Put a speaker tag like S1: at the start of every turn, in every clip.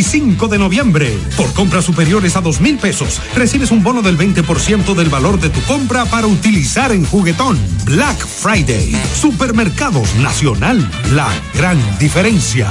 S1: 25 de noviembre. Por compras superiores a dos mil pesos, recibes un bono del 20% del valor de tu compra para utilizar en juguetón. Black Friday. Supermercados Nacional. La gran diferencia.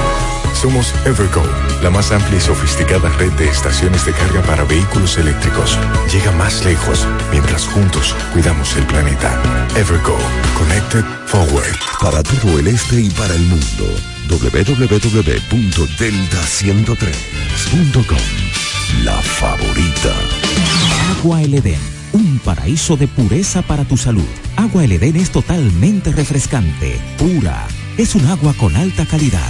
S2: Somos Evergo, la más amplia y sofisticada red de estaciones de carga para vehículos eléctricos. Llega más lejos mientras juntos cuidamos el planeta. Evergo, Connected Forward.
S3: Para todo el este y para el mundo, www.delta103.com. La favorita.
S4: Agua El Edén, un paraíso de pureza para tu salud. Agua El Edén es totalmente refrescante, pura. Es un agua con alta calidad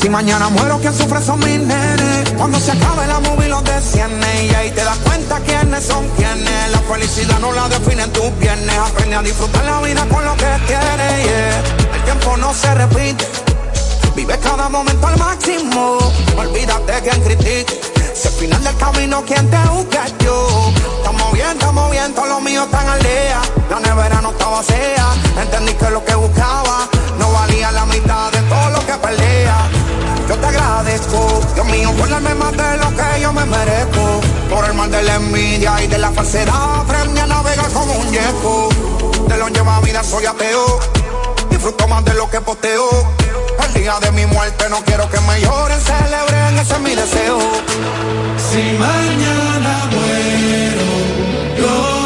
S5: Si mañana muero, quien sufre son mis nenes. Cuando se acabe la movie los desciende y ahí te das cuenta quiénes son quienes. La felicidad no la definen tus viernes. Aprende a disfrutar la vida con lo que tienes. Yeah. El tiempo no se repite. Vive cada momento al máximo. Olvídate quien critique. Si al final del camino quien te busca yo. Estamos bien, estamos bien, todos los míos están al día. La nevera no estaba vacía. Entendí que lo que buscaba no valía la mitad de todo lo que perdía. Yo te agradezco, Dios mío, por darme más de lo que yo me merezco. Por el mal de la envidia y de la falsedad, aprendí a navegar como un yeco. De lo lleva vida soy ateo, disfruto más de lo que posteo. El día de mi muerte no quiero que me lloren, celebren, ese es mi deseo.
S3: Si mañana muero, yo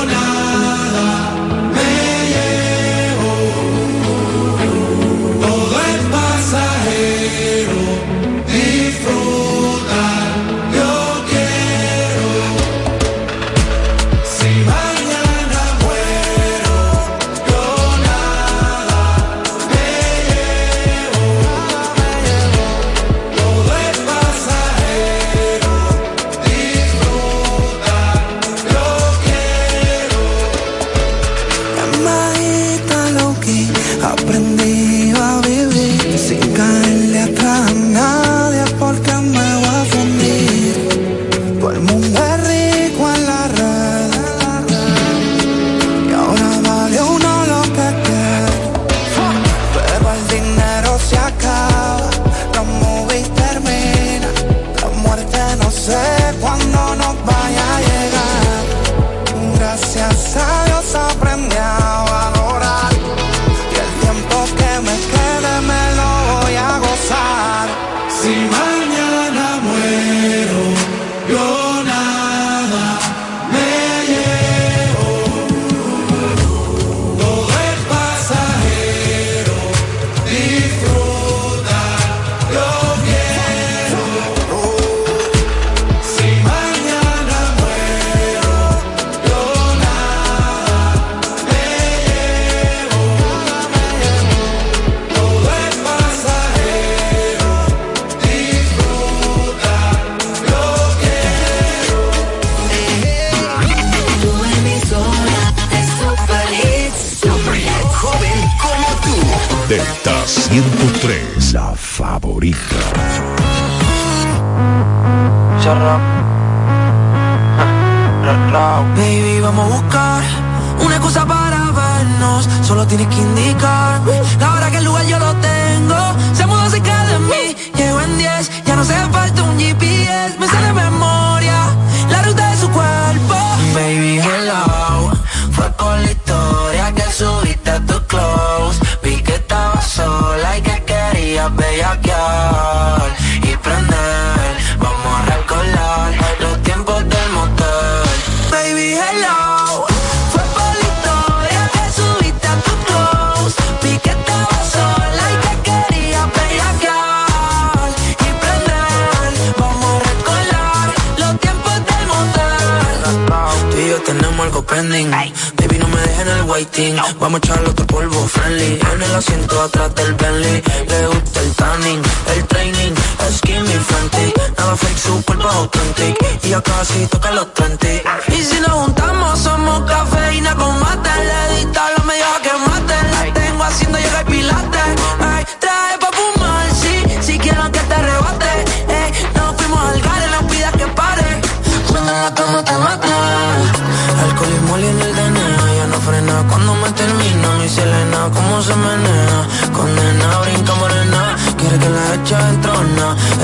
S5: Vamos a echarle otro polvo friendly. En el asiento atrás del Bentley. Le gusta el tanning, el training. Skinny frantic. Nada fake, su cuerpo es authentic. Y ya casi toca los 30.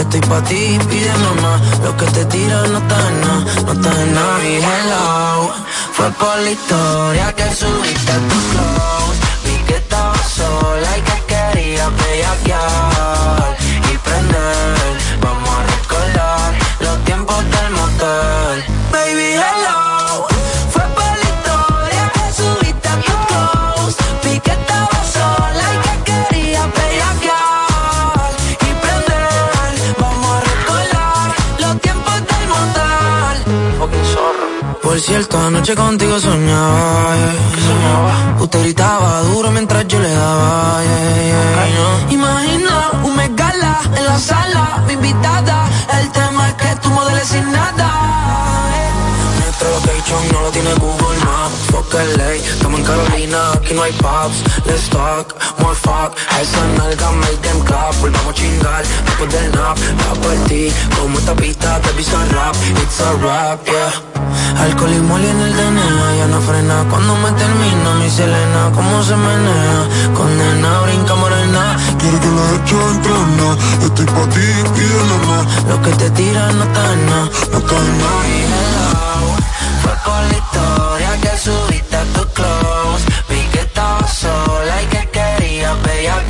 S5: Estoy pa' ti, pide mamá. Lo que te tira no está en nada, no está en nada. Mi hello. Fue por la historia que subiste a tu close. Vi que estaba sola y que quería bellaquear desierto, anoche contigo soñaba, yeah. soñaba. Usted gritaba duro mientras yo le daba, yeah, yeah. No. Imagina un megala en la sala, mi invitada. El tema es que tú modeles sin nada. Nuestro location no lo tiene Google Maps, fuck LA, estamos en Carolina aquí no hay pops. Let's talk, more fuck. A esa nalga make them clap. Volvamos a chingar después del nap. Va por ti, como esta pista te pisa rap. It's a rap, yeah. Alcohol y moli en el DNA, ya no frena. Cuando me termina mi Selena, cómo se menea. Condena, brinca morena.
S6: Quiero que la echo entrena. Estoy pa' ti, pídele más.
S5: Lo que te tira no está en nada.
S6: No está en nada.
S5: Por la historia que subiste querías bellaquear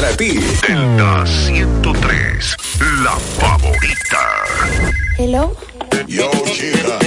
S7: para ti. Delta 103, la favorita.
S8: Hello.
S6: Yo, chica.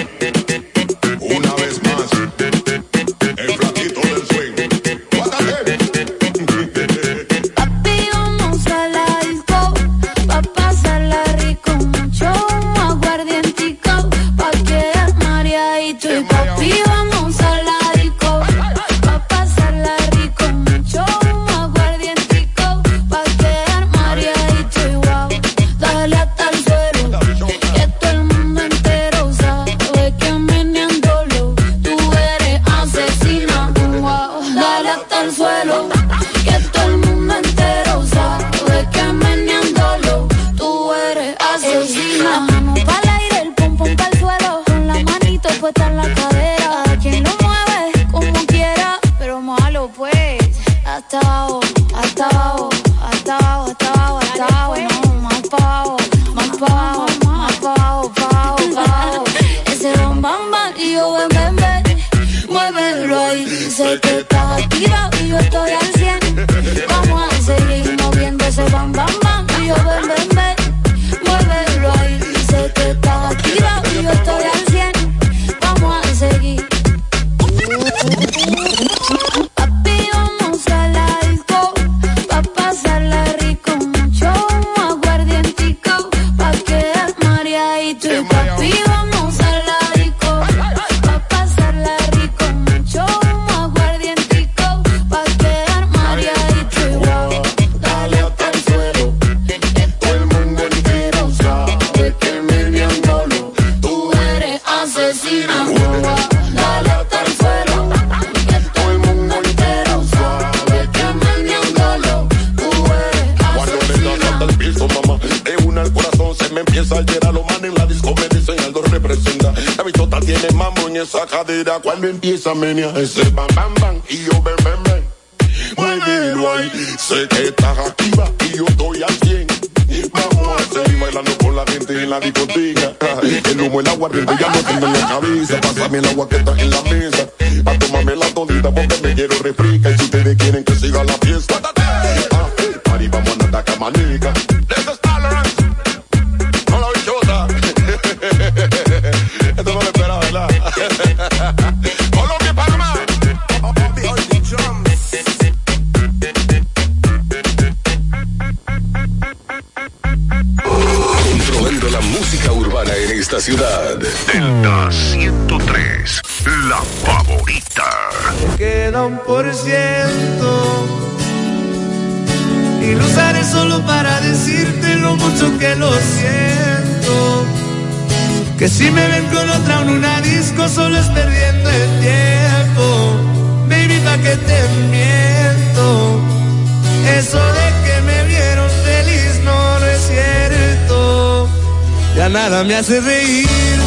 S8: Pues. Hasta abajo, hasta abajo, hasta abajo, hasta abajo, hasta abajo. No, más pa' abajo, más pa' abajo, más pa' abajo, pa' abajo, pa' abajo. Ese bam bam bam y yo ven ven ven. Muévelo ahí, sé que estás activa y yo estoy al 100. Vamos a seguir moviendo ese bam bam bam
S6: cuando empieza a menear ese bam bam bam y yo ven ven ven. Muévelo ahí, sé que estás activa y yo estoy al 100. Vamos a seguir bailando con la gente en la discoteca. El humo, el aguardiente ya no tengo en la cabeza. Pásame el agua que está en la mesa. Y lo
S9: usaré solo para decirte lo mucho que lo siento. Que si me ven con otra en una disco solo es perdiendo el tiempo. Baby, pa' que te miento. Eso de que me vieron feliz no, no es cierto. Ya nada me hace reír.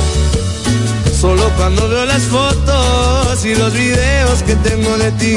S9: Solo cuando veo las fotos y los videos que tengo de ti.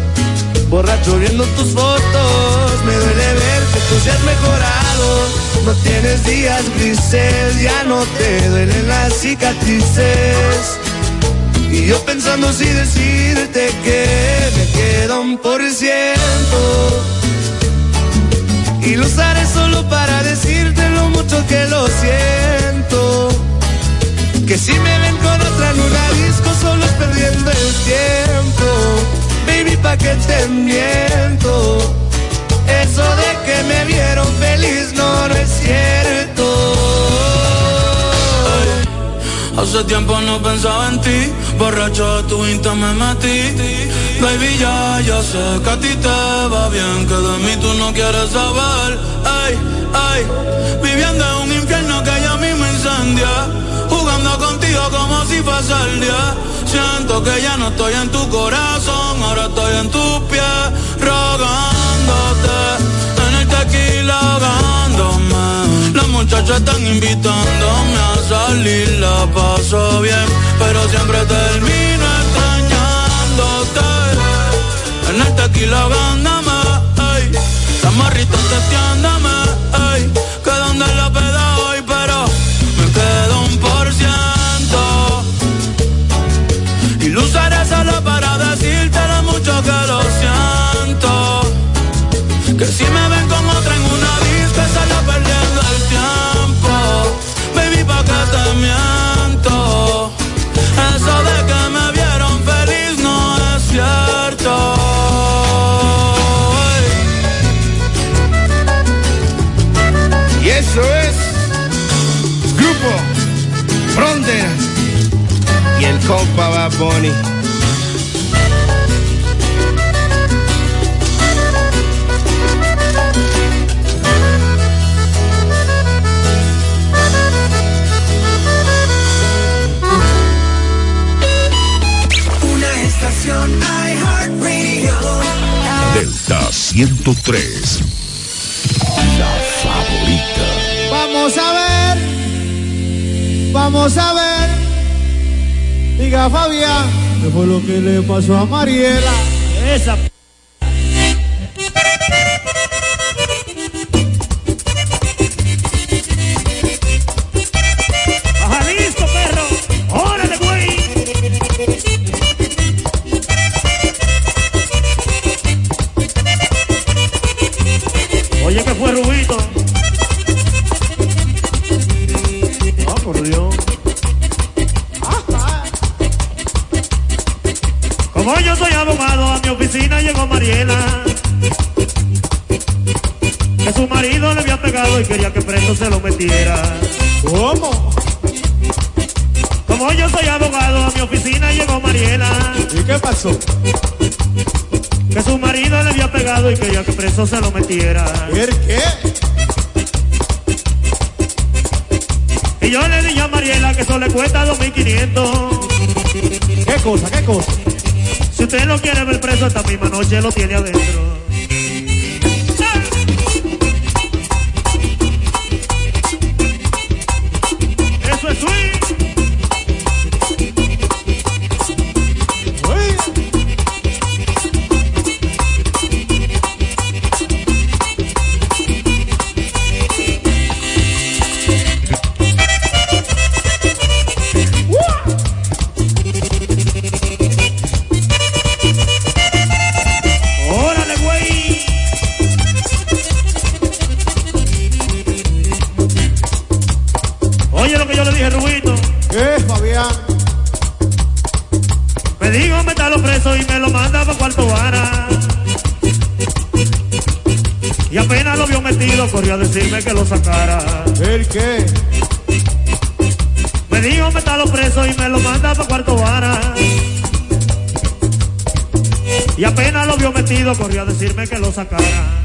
S9: Borracho viendo tus fotos. Me duele ver que tú seas mejorado. No tienes días grises, ya no te duelen las cicatrices. Y yo pensando si decirte que me queda un por ciento. Y lo usaré solo para decirte lo mucho que lo siento. Que si me ven con otra en una disco solo es perdiendo el tiempo. Pa' que te miento. Eso de que me vieron feliz no, no es.
S10: Hace tiempo no pensaba en ti, borracho de tu insta me metí. Baby, ya, ya sé que a ti te va bien, que de mí tú no quieres saber. Ay, ay, viviendo en un infierno que ya mismo incendia. Como si fuese el día. Siento que ya no estoy en tu corazón, ahora estoy en tus pies, rogándote. En el tequila ahogándome. Las muchachas están invitándome a salir, la paso bien, pero
S7: 103. La favorita.
S11: Vamos a ver. Vamos a ver. Diga Fabián, ¿qué fue lo que le pasó a Mariela? Esa.
S12: Que su marido le había pegado y quería que preso se lo metiera.
S11: ¿El qué?
S12: Y yo le dije a Mariela que eso le cuesta 2.500.
S11: ¿Qué cosa? ¿Qué cosa?
S12: Si usted lo quiere ver preso esta misma noche, lo tiene adentro. Sacara.
S11: ¿El qué?
S12: Me dijo métalo preso y me lo manda para cuarto vara. Y apenas lo vio metido, corrió a decirme que lo sacara.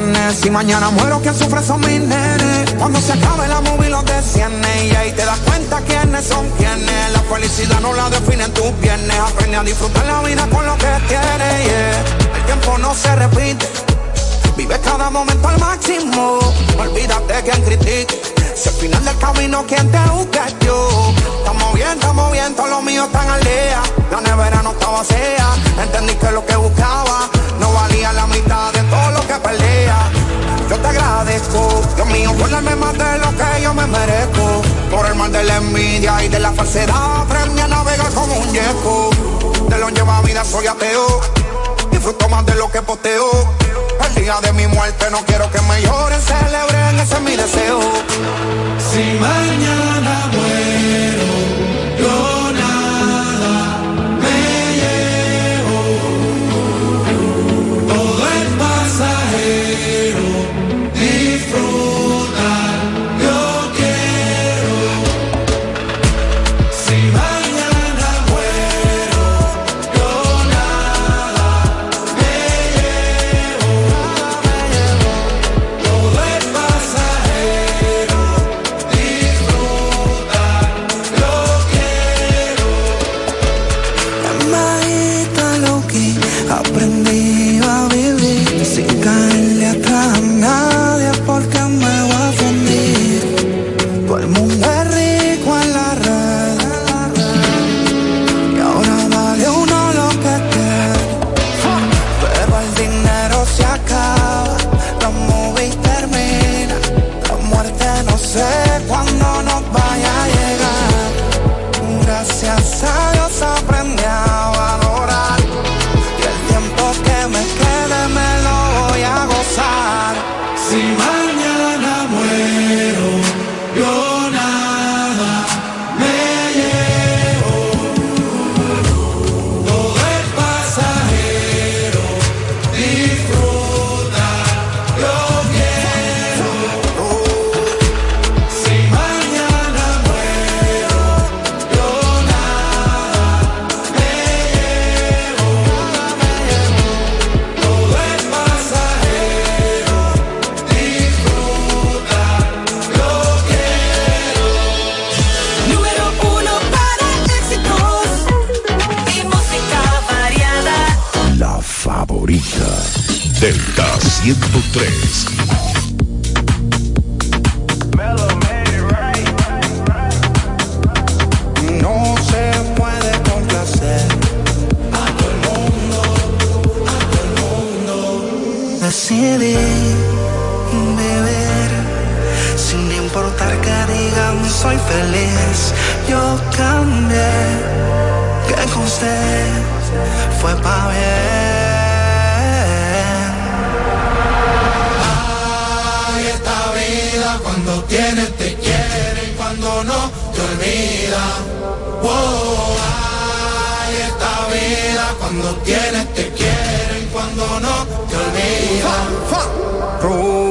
S3: Me mantiene. Si mañana muero, quien sufre son mis nenes. Cuando se acabe la movie los desciende. Y ahí te das cuenta quiénes son quienes. La felicidad no la definen tus viernes. Aprende a disfrutar la vida con lo que tienes. El tiempo no se repite. Vive cada momento al máximo. Olvídate quien critique. Si al final del camino quien te busque es yo. Estamos bien, estamos bien, todo lo mío están al día. La nevera no está vacía. Entendí que lo que buscaba no valía la mitad de todo lo que perdía. Yo te agradezco, Dios mío, por darme más de lo que yo me merezco. Por el mal de la envidia y de la falsedad, aprendí a navegar como un yeco. De lo lleva vida soy ateo. Disfruto más de lo que posteo. El día de mi muerte no quiero que me lloren, celebren, ese es mi deseo. Si mañana muero, yo cuando tienes te quiere y cuando no te olvida.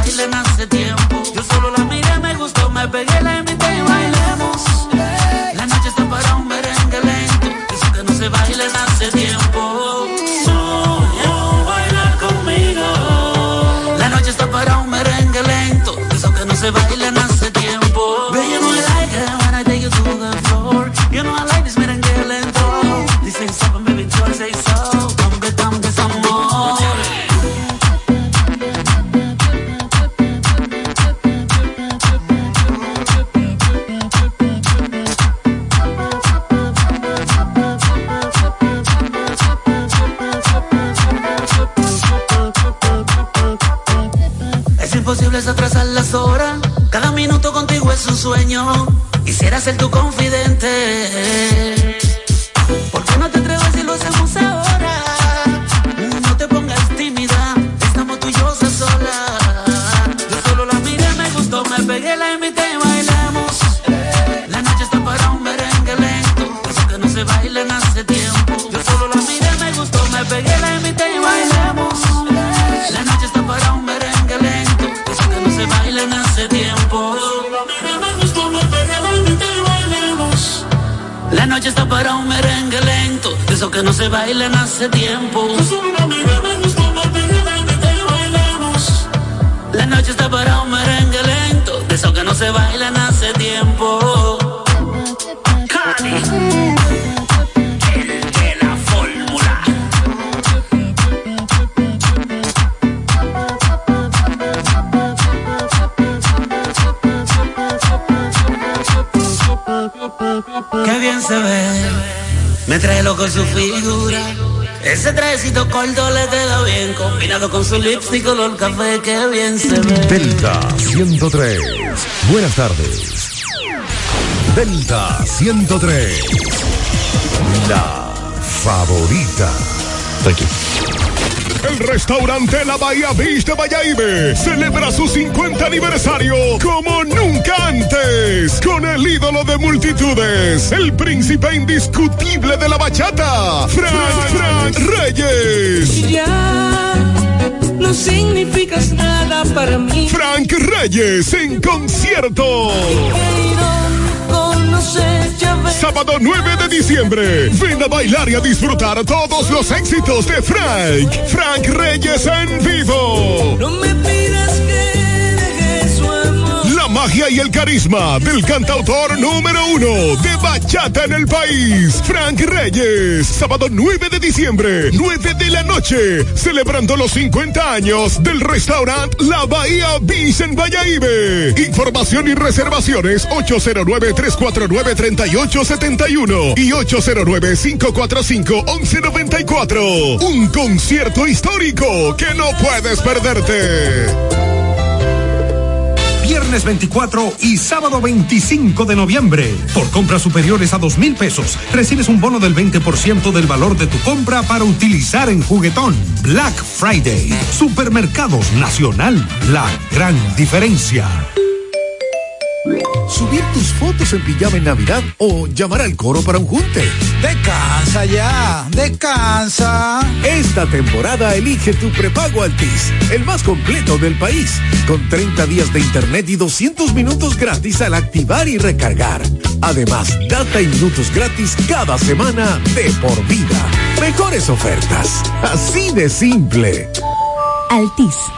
S13: bailen hace tiempo. Yo solo la miré, me gustó, me pegué la gordo le queda bien, combinado con su lipstick color café, que bien se ve.
S7: Delta 103. Buenas tardes. Delta 103. La favorita.
S14: Thank you. El restaurante La Bahía Beach de Bayaibe celebra su 50 aniversario como nunca antes con el ídolo de multitudes, el príncipe indiscutible de la bachata, Fran, Fran, Fran Reyes.
S15: Ya no significas nada para mí.
S14: Frank Reyes en concierto. Sábado 9 de diciembre. Ven a bailar y a disfrutar todos los éxitos de Frank. Frank Reyes en vivo. Magia y el carisma del cantautor número uno de bachata en el país, Frank Reyes. Sábado 9 de diciembre, 9 de la noche, celebrando los 50 años del restaurante La Bahía Beach en Valladolid. Información y reservaciones 809-349-3871 y 809-545-1194. Un concierto histórico que no puedes perderte.
S1: Viernes 24 y sábado 25 de noviembre. Por compras superiores a dos mil pesos, recibes un bono del 20% del valor de tu compra para utilizar en juguetón. Black Friday. Supermercados Nacional. La gran diferencia.
S14: Subir tus fotos en pijama en Navidad o llamar al coro para un junte.
S11: Descansa ya, descansa.
S14: Esta temporada elige tu prepago Altis, el más completo del país, con 30 días de internet y 200 minutos gratis al activar y recargar. Además, data y minutos gratis cada semana de por vida. Mejores ofertas, así de simple.
S16: Altis.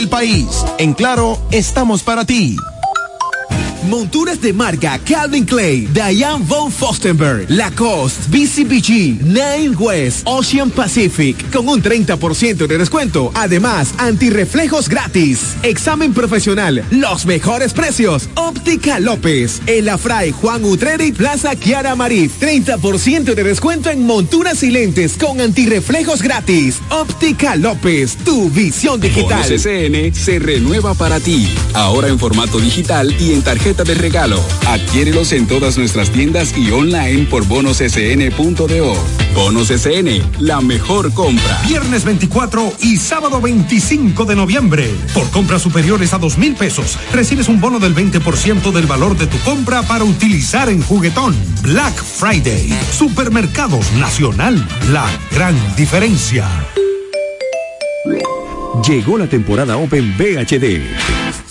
S17: En Claro, estamos para ti.
S18: Monturas de marca Calvin Clay, Diane von Fostenberg, Lacoste, BCBG, Nine West, Ocean Pacific, con un 30% de descuento. Además, antirreflejos gratis. Examen profesional, los mejores precios. Óptica López, El Afray, Juan Utreri, Plaza Kiara Marit. 30% de descuento en monturas y lentes con antirreflejos gratis. Óptica López, tu visión digital.
S19: SN se renueva para ti. Ahora en formato digital y en tarjeta de regalo. Adquiérelos en todas nuestras tiendas y online por bonossn.do. Bonos SN, la mejor compra.
S1: Viernes 24 y sábado 25 de noviembre. Por compras superiores a dos mil pesos, recibes un bono del 20% del valor de tu compra para utilizar en juguetón. Black Friday. Supermercados Nacional. La gran diferencia.
S20: Llegó la temporada Open VHD.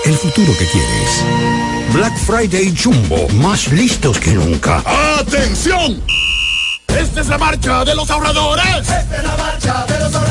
S20: el futuro que quieres.
S21: Black Friday Jumbo, más listos que nunca.
S22: ¡Atención! Esta es la marcha de los ahorradores.
S23: Esta es la marcha de los ahorradores.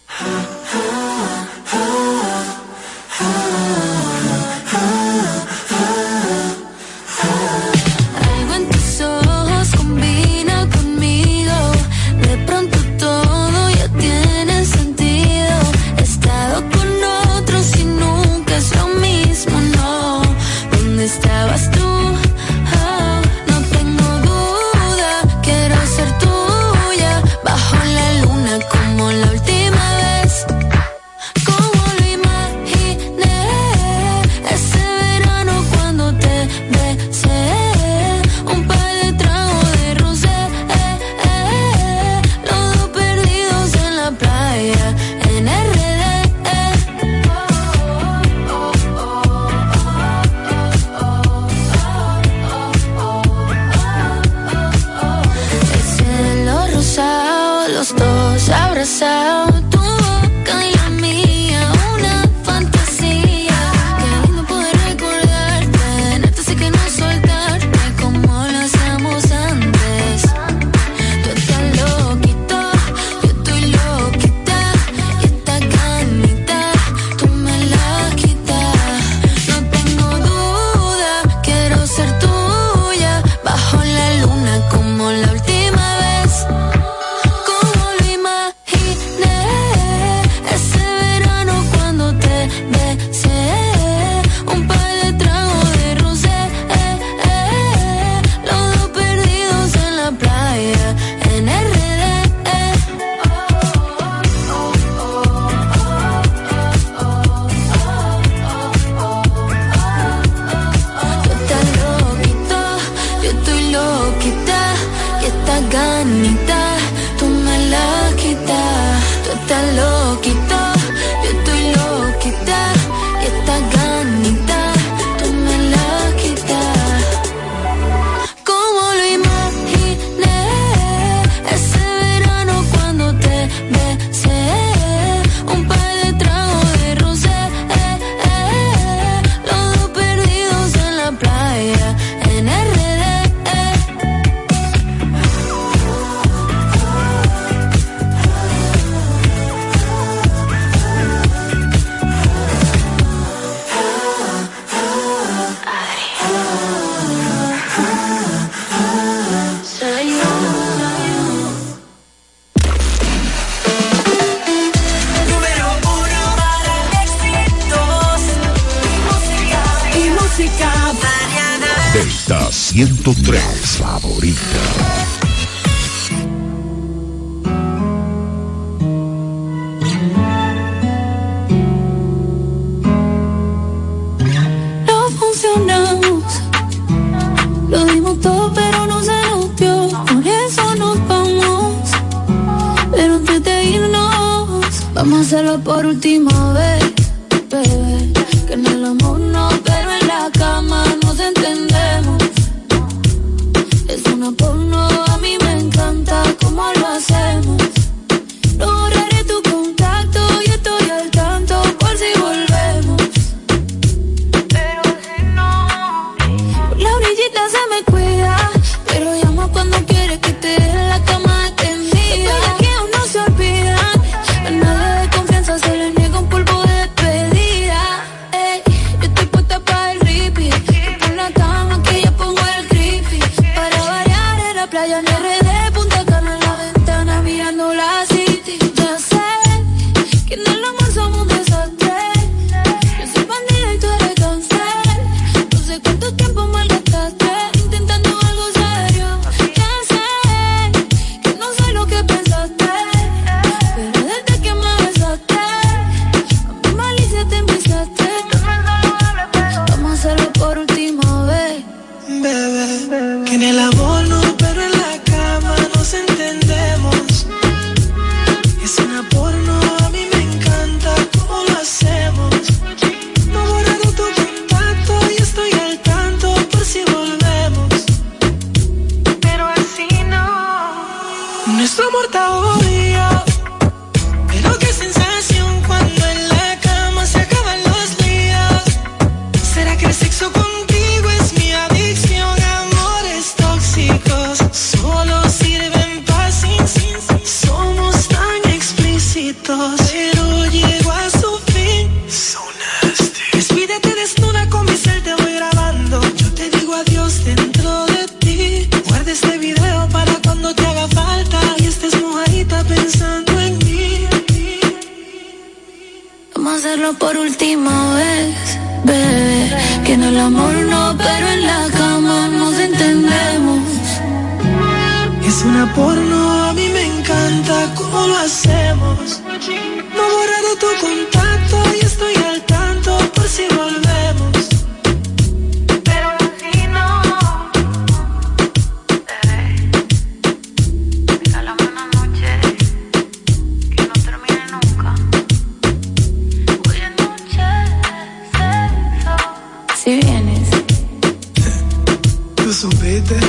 S15: subiste?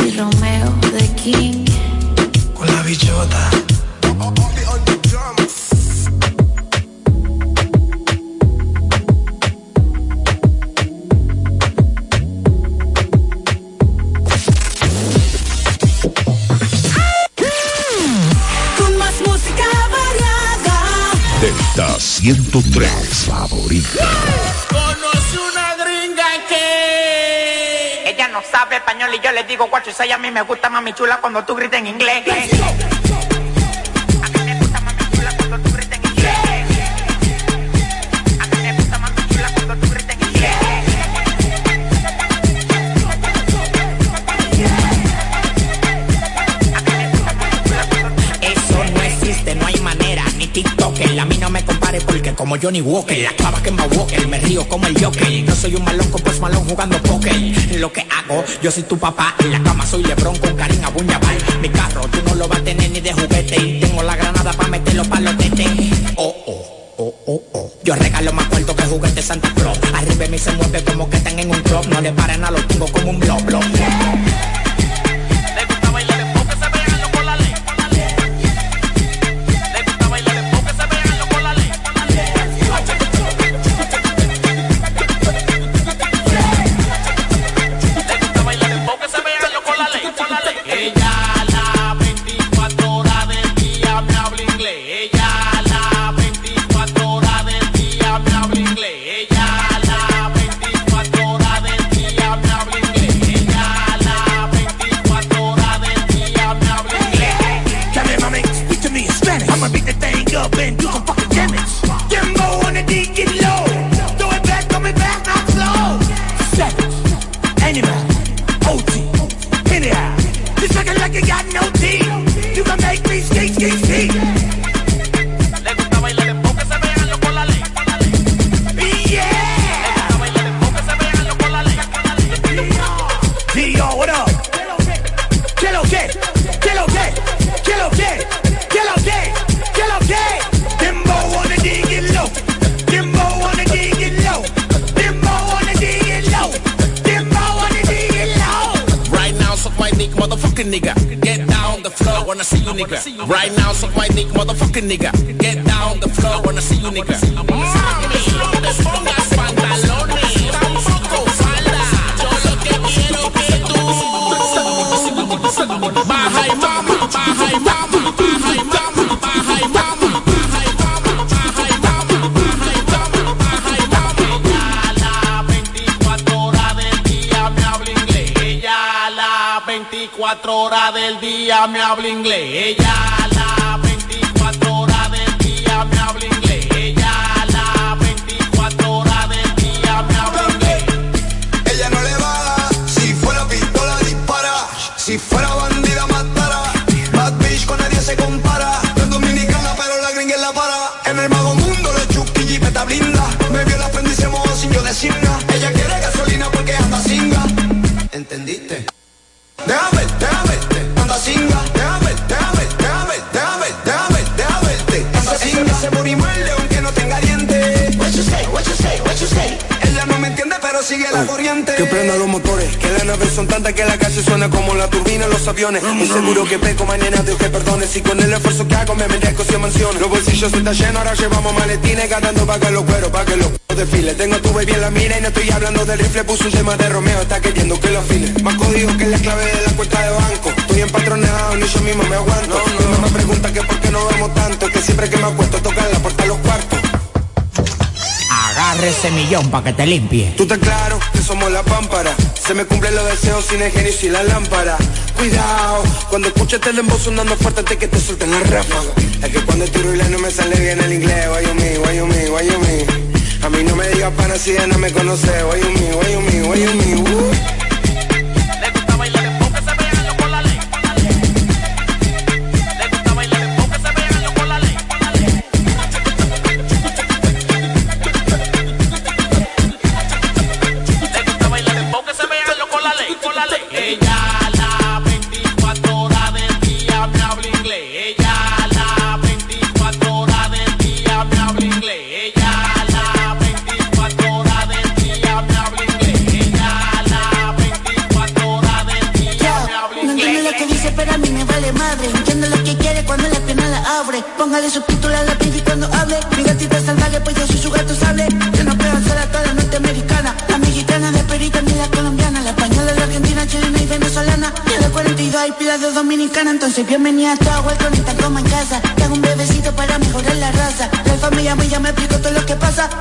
S15: Mi Romeo de King.
S24: Con la bichota.
S25: digo guacho y seis, a mí me gusta mami chula cuando tú grites en inglés. TikToker. A mí no me compare porque como Johnny Walker, la clava que me Walker, me río como el Joker. No soy un malón con Post pues Malón jugando póker. Lo que Oh, yo soy tu papá, en la cama soy Lebron con cariño Karina Buñabal. Mi carro tú no lo vas a tener ni de juguete. Y tengo la granada para meterlo para los tetes. Oh, oh. Oh, oh, oh. Yo regalo más cuarto que juguete Santa Claus. Arriba de mí se mueve como que están en un club. No le paran a los tungos como un blog, blog. Me habla inglés. Ella
S26: aviones. Un seguro que peco, mañana Dios que perdone. Si con el esfuerzo que hago me merezco 100 mansiones. Los bolsillos están llenos, ahora llevamos maletines, ganando pa' que los cueros, pa' que los cueros desfilen. Tengo tu baby en la mira y no estoy hablando del rifle, puso un tema de Romeo, está queriendo que lo afile. Más código que la clave de la cuenta de banco. Estoy empatronado, ni yo mismo me aguanto. Mi mamá me pregunta que por qué no vamos tanto, que siempre que me acuesto tocan la puerta a los cuartos.
S25: Agarre ese millón pa' que te limpie.
S26: Tú estás claro que somos la pámpara. Se me cumplen los deseos sin el y sin la lámpara. Cuidado, cuando escuches el embo sonando fuerte que te suelten la ráfaga. Es que cuando tiro y no me sale bien el inglés. Why you me, why you me, why you me. A mí no me digas pana si ya no me conoce. Why you me, why you me, why you me. Uh.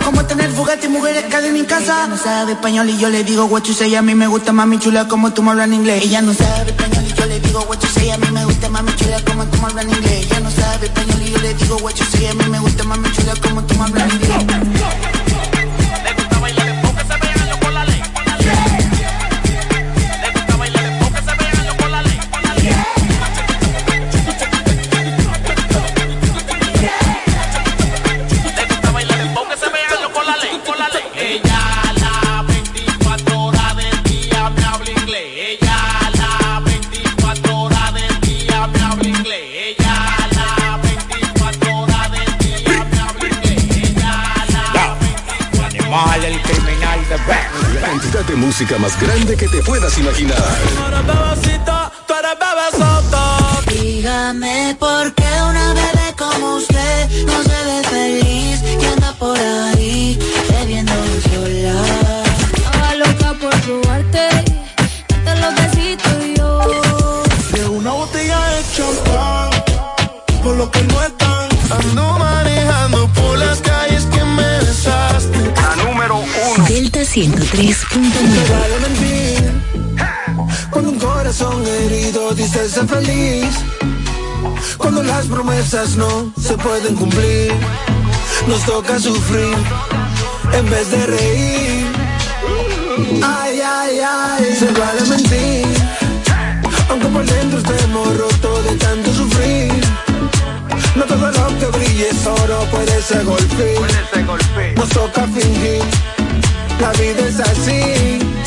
S8: Como tener Bugatti mujeres cadena en casa. Ella no sabe español y yo le digo what you say. A mí me gusta mami chula como tú me hablas en inglés. Ella no sabe español y yo le digo what you say. A mí me gusta mami chula como tú me hablas en inglés. Ella no sabe español y yo le digo what you say. A mí me gusta mami chula como tú me hablas inglés.
S10: Cantidad de música más grande que te puedas imaginar.
S8: Dígame por qué una bebé como usted no se ve feliz y anda por ahí
S27: 103.9.
S24: Te vale mentir. Cuando un corazón herido dice ser feliz. Cuando las promesas no se pueden cumplir. Nos toca sufrir en vez de reír. Ay, ay, ay. Se vale mentir. Aunque por dentro estemos rotos de tanto sufrir. No todo lo que brille es oro, puede ser golpe. Nos toca fingir, la vida es así.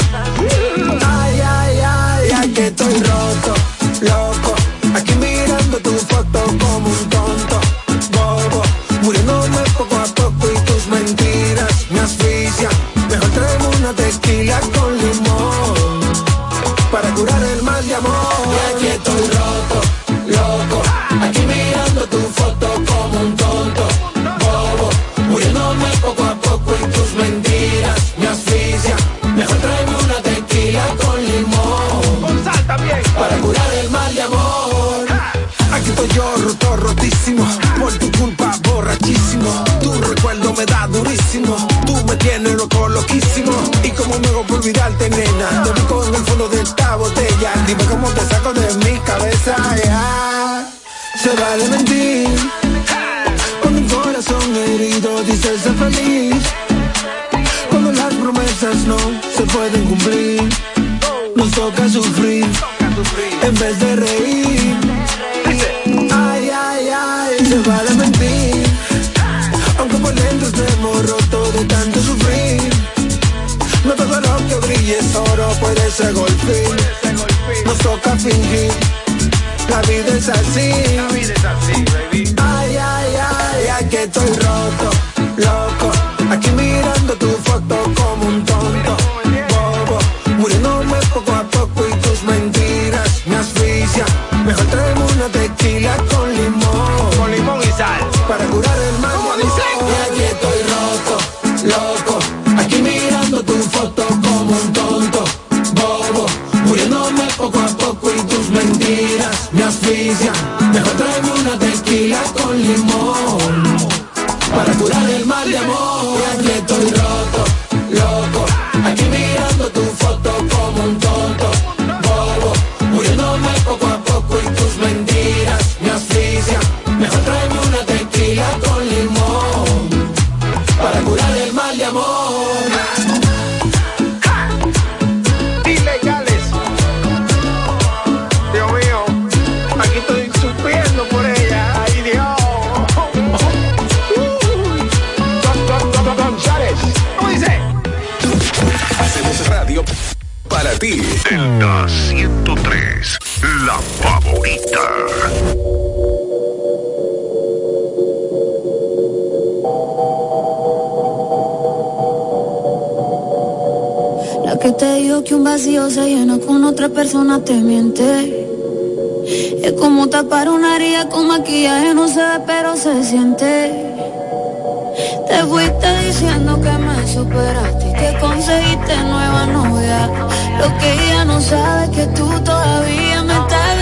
S24: envenena. Te busco en el fondo de esta botella. Dime cómo te saco de mi cabeza. Yeah. Se vale mentir. Cuando un corazón herido dice ser feliz. Cuando las promesas no se pueden cumplir. Nos toca sufrir en vez de reír puede ser golpear. Nos toca fingir. La vida es así. La vida es así, baby. Ay, ay, ay, ay, que estoy roto,
S8: persona te miente. Es como tapar una herida con maquillaje, no se pero se siente. Te fuiste diciendo que me superaste y que conseguiste nueva novia. Lo que ella no sabe es que tú todavía me estás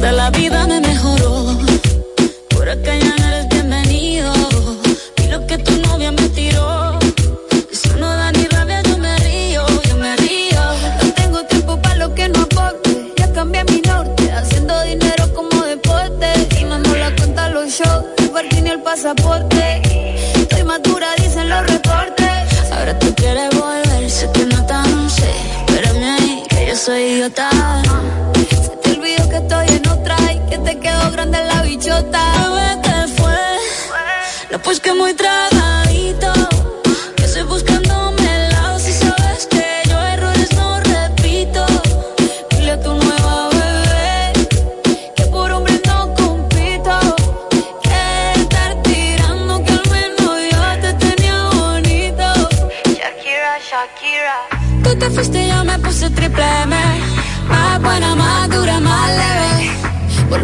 S8: hasta la vida me mejoró. Por acá ya no eres bienvenido. Y lo que tu novia me tiró. Eso no da ni rabia, yo me río, yo me río. No tengo tiempo para lo que no aporte. Ya cambié mi norte, haciendo dinero como deporte. Y mando la cuenta los shows, el parking y el pasaporte. Estoy madura, dicen los reportes. Ahora tú quieres volver, sé que no tan sé. Espérame ahí, que yo soy idiota. Grande la bichota. ¿qué fue? No, pues que muy tragadito.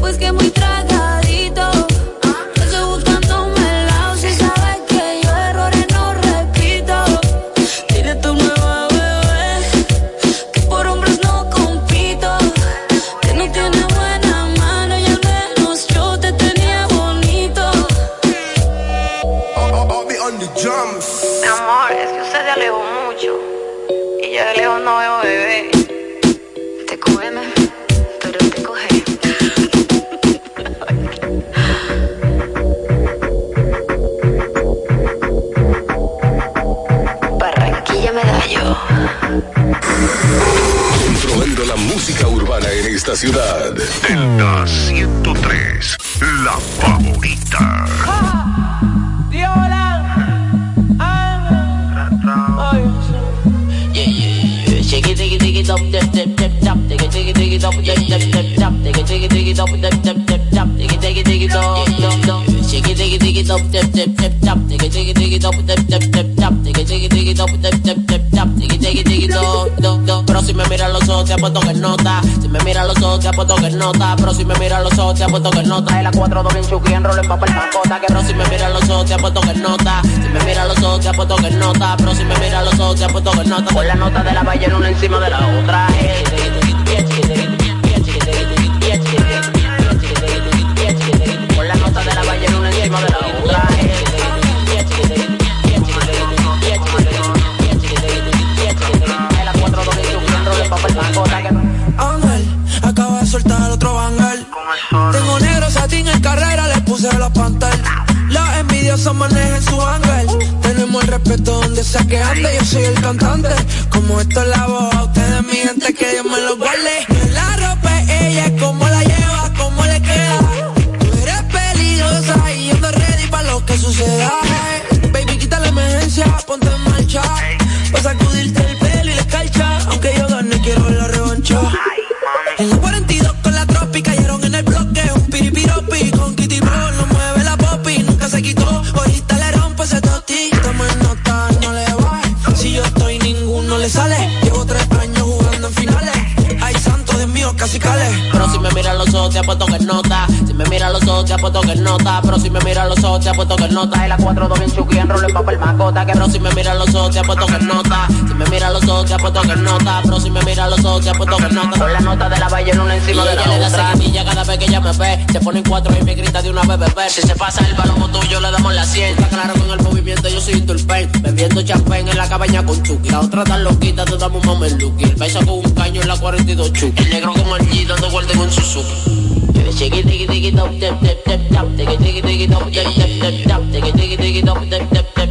S8: Pues que muy tragadito.
S7: Controlando la música urbana en esta ciudad. Delta 103, la favorita.
S28: Shake it, dig it, dig it up, dip, dip, dip, tap. Dig it, dig it, dig it up, dip, dip, dip, tap. Dig it, dig it, dig it up, dip, dip, dip, tap. Dig it, dig it, dig it up, dum, dum. Shake it, dig it, dig it up, dip, dip, dip, tap. Dig it, dig it, dig it up, dip, dip, dip, tap. Dig it, dig it, dig it up, dip, dip, dip, dum, dum. Pero si me mira los ojos te apuesto que nota. Si me mira los ojos te apuesto que nota. Pero si me mira los ojos te apuesto que nota. Es la 4 2 bien chuki en rol en papel macota. Que pero si me mira los ojos te apuesto que nota. Si me mira los ojos te apuesto que nota. Pero si me mira los ojos te apuesto que nota. Con la nota de la ballena una encima de la otra. Hey, con la nota de la ballena una encima de la otra.
S5: Carrera, le puse la pantalla. Los envidiosos manejan su ángel. Tenemos el respeto donde sea que ande. Yo soy el cantante. Como esto es la voz, a ustedes, mi gente, que Dios me lo guarde. La ropa, es ella como la lleva, cómo le queda. Tú eres peligrosa y yo ando ready para lo que suceda. Baby, quita la emergencia, ponte en marcha. Pa' sacudirte
S28: ojos te apuesto que nota. Me mira los ojos te apuesto que nota. Pero si me mira los ojos te apuesto que nota. Es la 4 2 bien chuki en en papel macota. Que pero si me mira los ojos te apuesto que nota. Si me mira los ojos te apuesto que nota. Pero si me mira los ojos te apuesto que nota. Con la nota de la ballena una encima de la otra. le da seguidilla cada vez que ella me ve. Se pone en cuatro y me grita de una bebé. Si se pasa el balón tuyo le damos la 100. Está claro con el movimiento yo soy turpen. Bebiendo champán en la cabaña con Chucky. La otra tan loquita te damos un mameluki. El beso con un caño en la 42 Chucky. El negro como el G dando vuelta en un Suzuki. Shake it, dig it, dig it up, dip, dip, dip, tap. Dig it, dig it, dig it up, dip, dip, dip, tap. Dig it, dig it, dig it up, dip, dip, dip,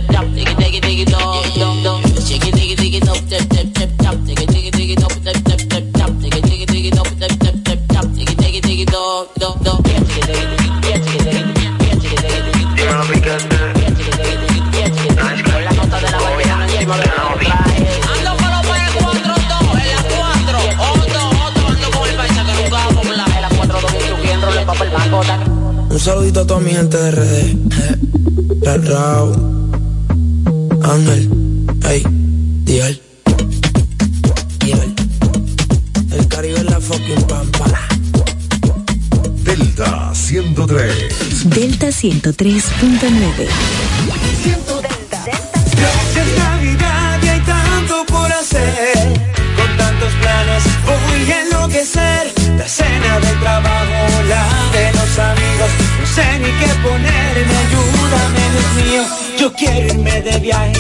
S5: Un saludito a toda mi gente de RD. Ra- Raúl. Ángel. Ey. Dial. Dial. El Caribe es la fucking pampa.
S1: Delta 103.
S29: Delta 103.9.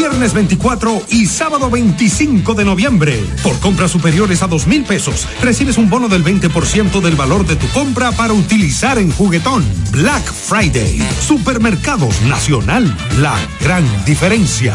S1: Viernes 24 y sábado 25 de noviembre. Por compras superiores a dos mil pesos, recibes un bono del 20% del valor de tu compra para utilizar en juguetón. Black Friday. Supermercados Nacional. La gran diferencia.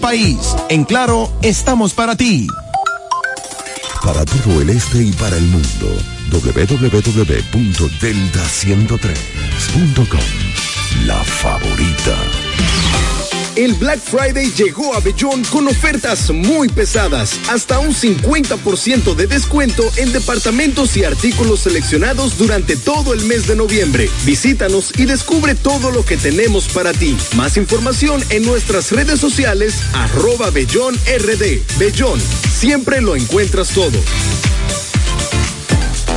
S17: país. En Claro, estamos para ti.
S7: Para todo el este y para el mundo, www.delta103.com. La favorita.
S30: El Black Friday llegó a Bellón con ofertas muy pesadas, hasta un 50% de descuento en departamentos y artículos seleccionados durante todo el mes de noviembre. Visítanos y descubre todo lo que tenemos para ti. Más información en nuestras redes sociales, arroba Bellón RD. Bellón, siempre lo encuentras todo.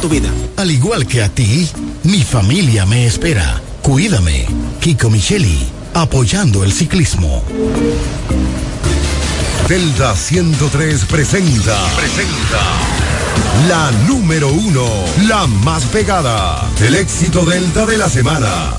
S31: Tu vida.
S32: Al igual que a ti, mi familia me espera. Cuídame. Kiko Micheli, apoyando el ciclismo.
S7: Delta 103 presenta. Presenta. La número uno. La más pegada. El éxito Delta de la semana.